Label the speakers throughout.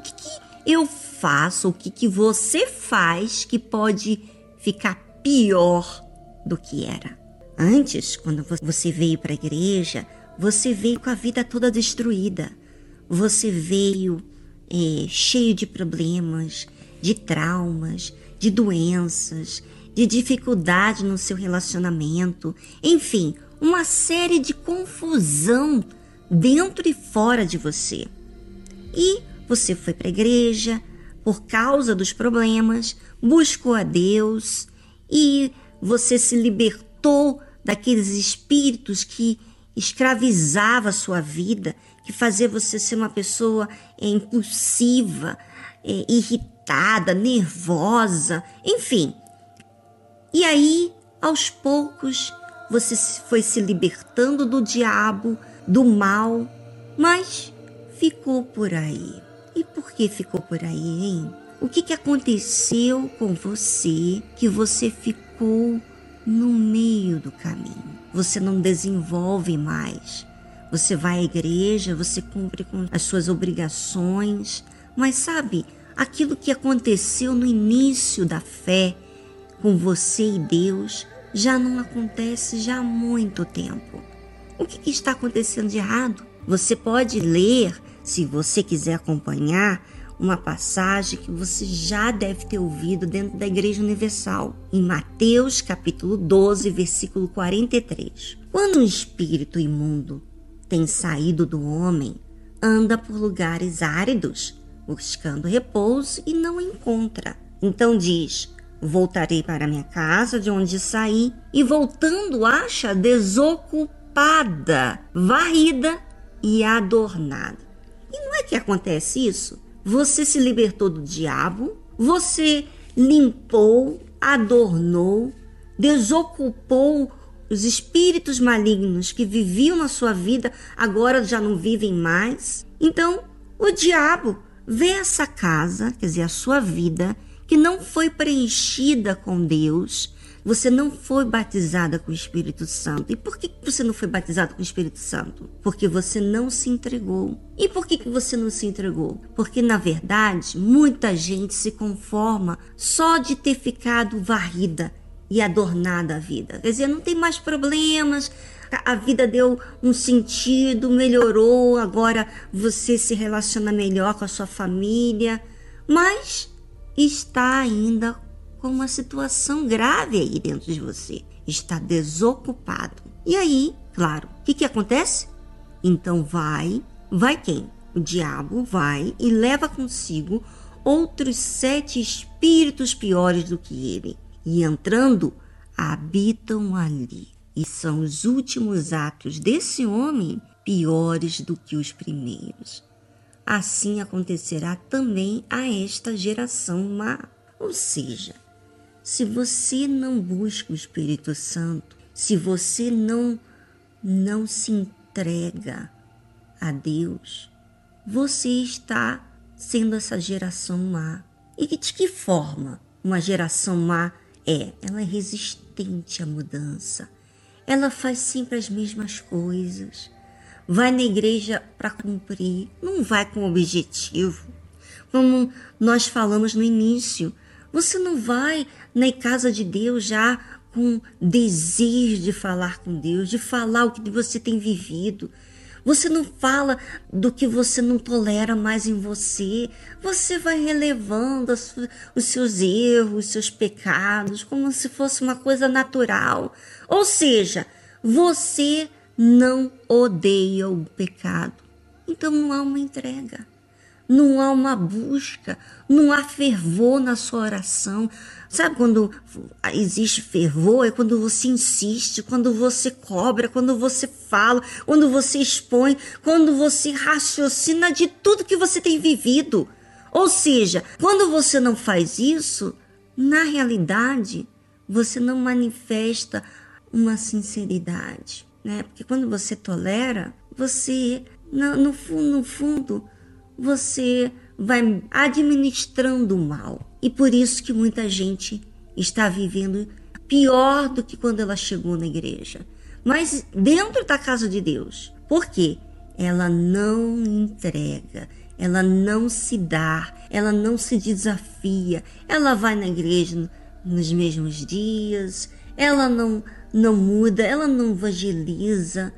Speaker 1: O que, que eu faço, o que, que você faz que pode ficar pior do que era? Antes, quando você veio para a igreja, você veio com a vida toda destruída. Você veio é, cheio de problemas, de traumas, de doenças, de dificuldade no seu relacionamento, enfim, uma série de confusão dentro e fora de você. E você foi para a igreja por causa dos problemas, buscou a Deus e você se libertou daqueles espíritos que escravizava a sua vida, que fazia você ser uma pessoa é, impulsiva, é, irritada, nervosa, enfim. E aí, aos poucos, você foi se libertando do diabo, do mal, mas ficou por aí. E por que ficou por aí, hein? O que, que aconteceu com você que você ficou no meio do caminho? Você não desenvolve mais. Você vai à igreja, você cumpre com as suas obrigações, mas sabe, aquilo que aconteceu no início da fé com você e Deus já não acontece já há muito tempo. O que, que está acontecendo de errado? Você pode ler, se você quiser acompanhar, uma passagem que você já deve ter ouvido dentro da Igreja Universal, em Mateus capítulo 12, versículo 43. Quando um espírito imundo tem saído do homem, anda por lugares áridos, buscando repouso e não encontra. Então diz: Voltarei para minha casa de onde saí, e voltando acha desocupada, varrida e adornada. E não é que acontece isso? Você se libertou do diabo, você limpou, adornou, desocupou os espíritos malignos que viviam na sua vida, agora já não vivem mais. Então, o diabo vê essa casa, quer dizer, a sua vida, que não foi preenchida com Deus, você não foi batizada com o Espírito Santo. E por que você não foi batizado com o Espírito Santo? Porque você não se entregou. E por que você não se entregou? Porque, na verdade, muita gente se conforma só de ter ficado varrida e adornada a vida. Quer dizer, não tem mais problemas, a vida deu um sentido, melhorou, agora você se relaciona melhor com a sua família, mas está ainda com uma situação grave aí dentro de você. Está desocupado. E aí, claro, o que, que acontece? Então vai, vai quem? O diabo vai e leva consigo outros sete espíritos piores do que ele. E entrando, habitam ali. E são os últimos atos desse homem piores do que os primeiros. Assim acontecerá também a esta geração má. Ou seja, se você não busca o Espírito Santo, se você não não se entrega a Deus, você está sendo essa geração má. E de que forma uma geração má é? Ela é resistente à mudança. Ela faz sempre as mesmas coisas. Vai na igreja para cumprir, não vai com objetivo. Como nós falamos no início, você não vai na casa de Deus já com desejo de falar com Deus, de falar o que você tem vivido. Você não fala do que você não tolera mais em você. Você vai relevando os seus erros, os seus pecados, como se fosse uma coisa natural. Ou seja, você não odeia o pecado. Então não há uma entrega não há uma busca, não há fervor na sua oração. Sabe quando existe fervor? É quando você insiste, quando você cobra, quando você fala, quando você expõe, quando você raciocina de tudo que você tem vivido. Ou seja, quando você não faz isso, na realidade, você não manifesta uma sinceridade, né? Porque quando você tolera, você, no, no fundo, no fundo, você vai administrando o mal. E por isso que muita gente está vivendo pior do que quando ela chegou na igreja. Mas dentro da casa de Deus. Por quê? Ela não entrega, ela não se dá, ela não se desafia, ela vai na igreja nos mesmos dias, ela não, não muda, ela não evangeliza.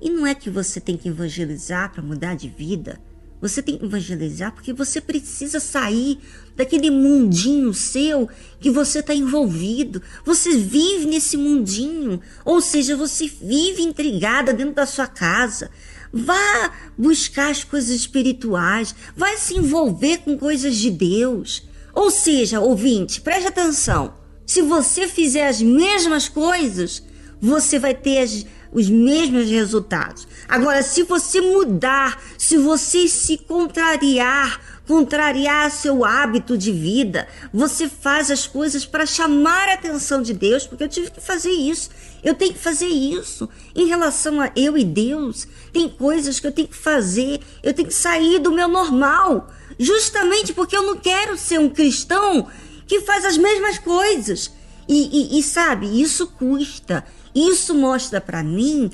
Speaker 1: E não é que você tem que evangelizar para mudar de vida. Você tem que evangelizar porque você precisa sair daquele mundinho seu que você está envolvido. Você vive nesse mundinho, ou seja, você vive intrigada dentro da sua casa. Vá buscar as coisas espirituais, vai se envolver com coisas de Deus. Ou seja, ouvinte, preste atenção. Se você fizer as mesmas coisas, você vai ter as, os mesmos resultados. Agora, se você mudar, se você se contrariar, contrariar seu hábito de vida, você faz as coisas para chamar a atenção de Deus, porque eu tive que fazer isso. Eu tenho que fazer isso. Em relação a eu e Deus, tem coisas que eu tenho que fazer, eu tenho que sair do meu normal, justamente porque eu não quero ser um cristão que faz as mesmas coisas. E, e, e sabe, isso custa. Isso mostra para mim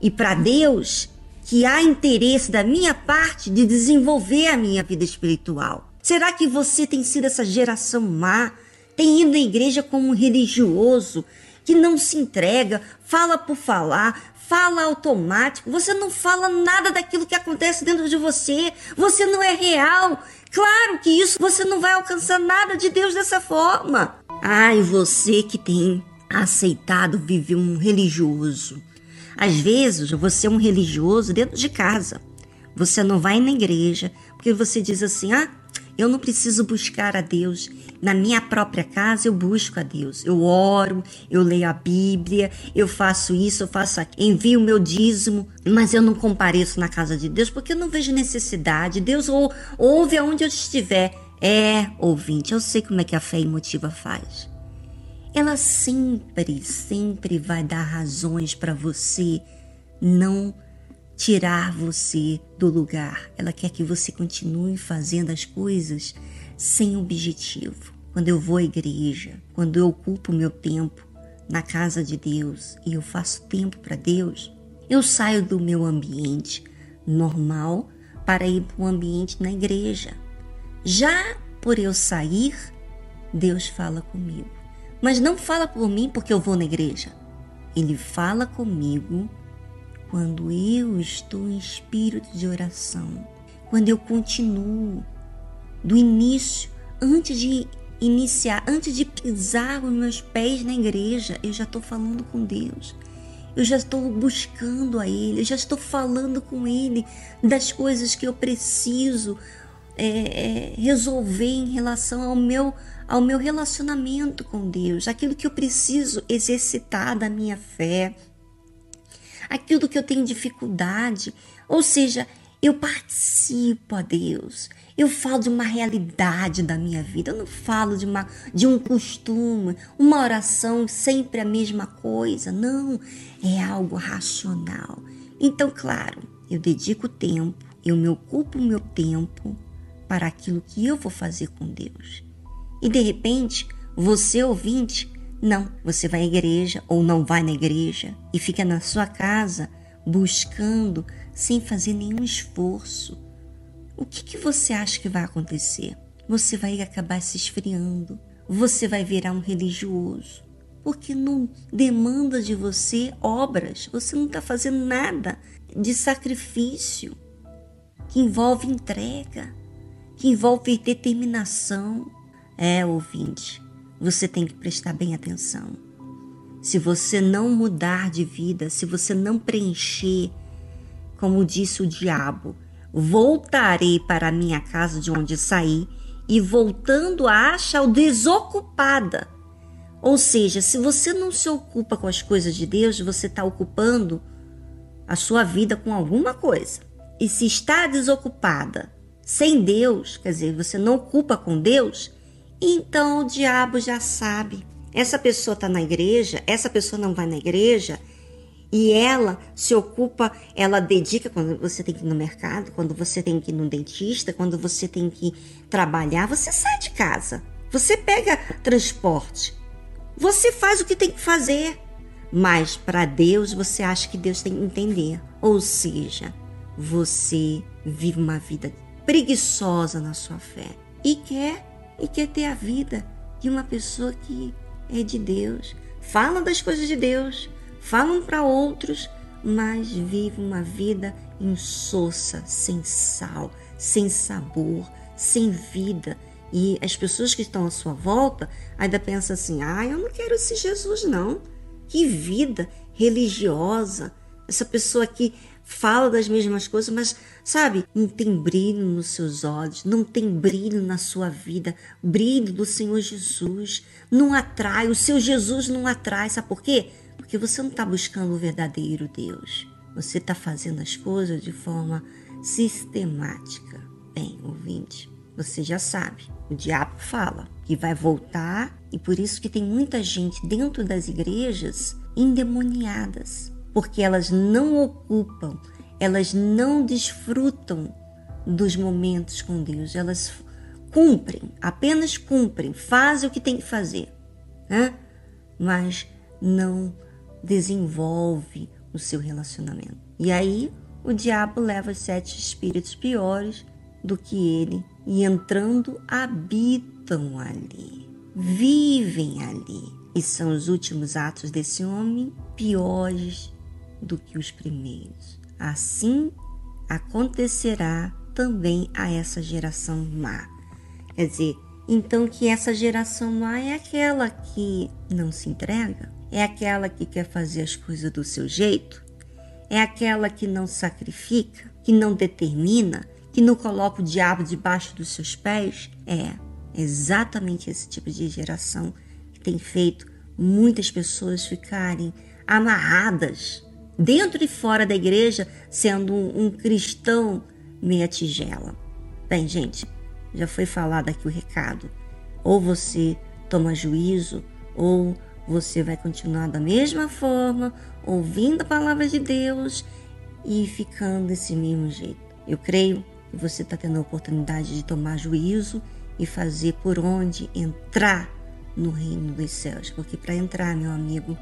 Speaker 1: e para Deus que há interesse da minha parte de desenvolver a minha vida espiritual. Será que você tem sido essa geração má? Tem ido à igreja como um religioso que não se entrega, fala por falar, fala automático, você não fala nada daquilo que acontece dentro de você, você não é real. Claro que isso você não vai alcançar nada de Deus dessa forma. Ai, você que tem aceitado viver um religioso. Às vezes você é um religioso dentro de casa. Você não vai na igreja porque você diz assim: ah, eu não preciso buscar a Deus. Na minha própria casa eu busco a Deus. Eu oro, eu leio a Bíblia, eu faço isso, eu faço aquilo, envio o meu dízimo, mas eu não compareço na casa de Deus porque eu não vejo necessidade. Deus ou, ouve aonde eu estiver. É, ouvinte, eu sei como é que a fé emotiva faz ela sempre, sempre vai dar razões para você não tirar você do lugar. Ela quer que você continue fazendo as coisas sem objetivo. Quando eu vou à igreja, quando eu ocupo meu tempo na casa de Deus e eu faço tempo para Deus, eu saio do meu ambiente normal para ir para o ambiente na igreja. Já por eu sair, Deus fala comigo. Mas não fala por mim porque eu vou na igreja. Ele fala comigo quando eu estou em espírito de oração, quando eu continuo do início, antes de iniciar, antes de pisar os meus pés na igreja, eu já estou falando com Deus. Eu já estou buscando a Ele, eu já estou falando com Ele das coisas que eu preciso é, é, resolver em relação ao meu ao meu relacionamento com Deus, aquilo que eu preciso exercitar da minha fé, aquilo que eu tenho dificuldade. Ou seja, eu participo a Deus. Eu falo de uma realidade da minha vida. Eu não falo de, uma, de um costume, uma oração sempre a mesma coisa. Não, é algo racional. Então, claro, eu dedico tempo, eu me ocupo o meu tempo para aquilo que eu vou fazer com Deus. E de repente, você ouvinte, não, você vai à igreja ou não vai na igreja e fica na sua casa buscando sem fazer nenhum esforço. O que, que você acha que vai acontecer? Você vai acabar se esfriando, você vai virar um religioso, porque não demanda de você obras, você não está fazendo nada de sacrifício que envolve entrega, que envolve determinação, é, ouvinte, você tem que prestar bem atenção. Se você não mudar de vida, se você não preencher, como disse o diabo, voltarei para a minha casa de onde saí e voltando acha-o desocupada. Ou seja, se você não se ocupa com as coisas de Deus, você está ocupando a sua vida com alguma coisa. E se está desocupada sem Deus, quer dizer, você não ocupa com Deus, então o diabo já sabe. Essa pessoa está na igreja, essa pessoa não vai na igreja e ela se ocupa, ela dedica quando você tem que ir no mercado, quando você tem que ir no dentista, quando você tem que trabalhar, você sai de casa, você pega transporte, você faz o que tem que fazer. Mas para Deus você acha que Deus tem que entender. Ou seja, você vive uma vida preguiçosa na sua fé e quer e quer ter a vida de uma pessoa que é de Deus, fala das coisas de Deus, falam para outros, mas vive uma vida insossa, sem sal, sem sabor, sem vida. E as pessoas que estão à sua volta ainda pensam assim: ah, eu não quero esse Jesus, não. Que vida religiosa. Essa pessoa que fala das mesmas coisas, mas sabe, não tem brilho nos seus olhos, não tem brilho na sua vida, brilho do Senhor Jesus. Não atrai, o seu Jesus não atrai, sabe por quê? Porque você não está buscando o verdadeiro Deus. Você está fazendo as coisas de forma sistemática. Bem, ouvinte, você já sabe. O diabo fala que vai voltar e por isso que tem muita gente dentro das igrejas endemoniadas, porque elas não ocupam, elas não desfrutam dos momentos com Deus, elas cumprem, apenas cumprem, fazem o que tem que fazer, né? mas não desenvolve o seu relacionamento. E aí o diabo leva os sete espíritos piores do que ele e entrando habitam ali, vivem ali. E são os últimos atos desse homem piores do que os primeiros. Assim acontecerá também a essa geração má. Quer dizer, então que essa geração má é aquela que não se entrega, é aquela que quer fazer as coisas do seu jeito? É aquela que não sacrifica, que não determina, que não coloca o diabo debaixo dos seus pés? É exatamente esse tipo de geração que tem feito muitas pessoas ficarem amarradas dentro e fora da igreja, sendo um, um cristão meia tigela. Bem, gente, já foi falado aqui o recado. Ou você toma juízo, ou você vai continuar da mesma forma, ouvindo a palavra de Deus e ficando desse mesmo jeito. Eu creio que você está tendo a oportunidade de tomar juízo e fazer por onde entrar no reino dos céus. Porque para entrar, meu amigo,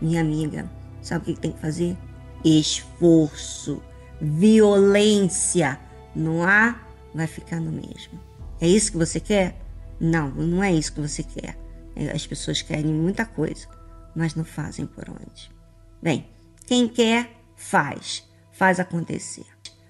Speaker 1: minha amiga, sabe o que tem que fazer? Esforço, violência. Não há, vai ficar no mesmo. É isso que você quer? Não, não é isso que você quer. É, as pessoas querem muita coisa, mas não fazem por onde. Bem, quem quer, faz. Faz acontecer.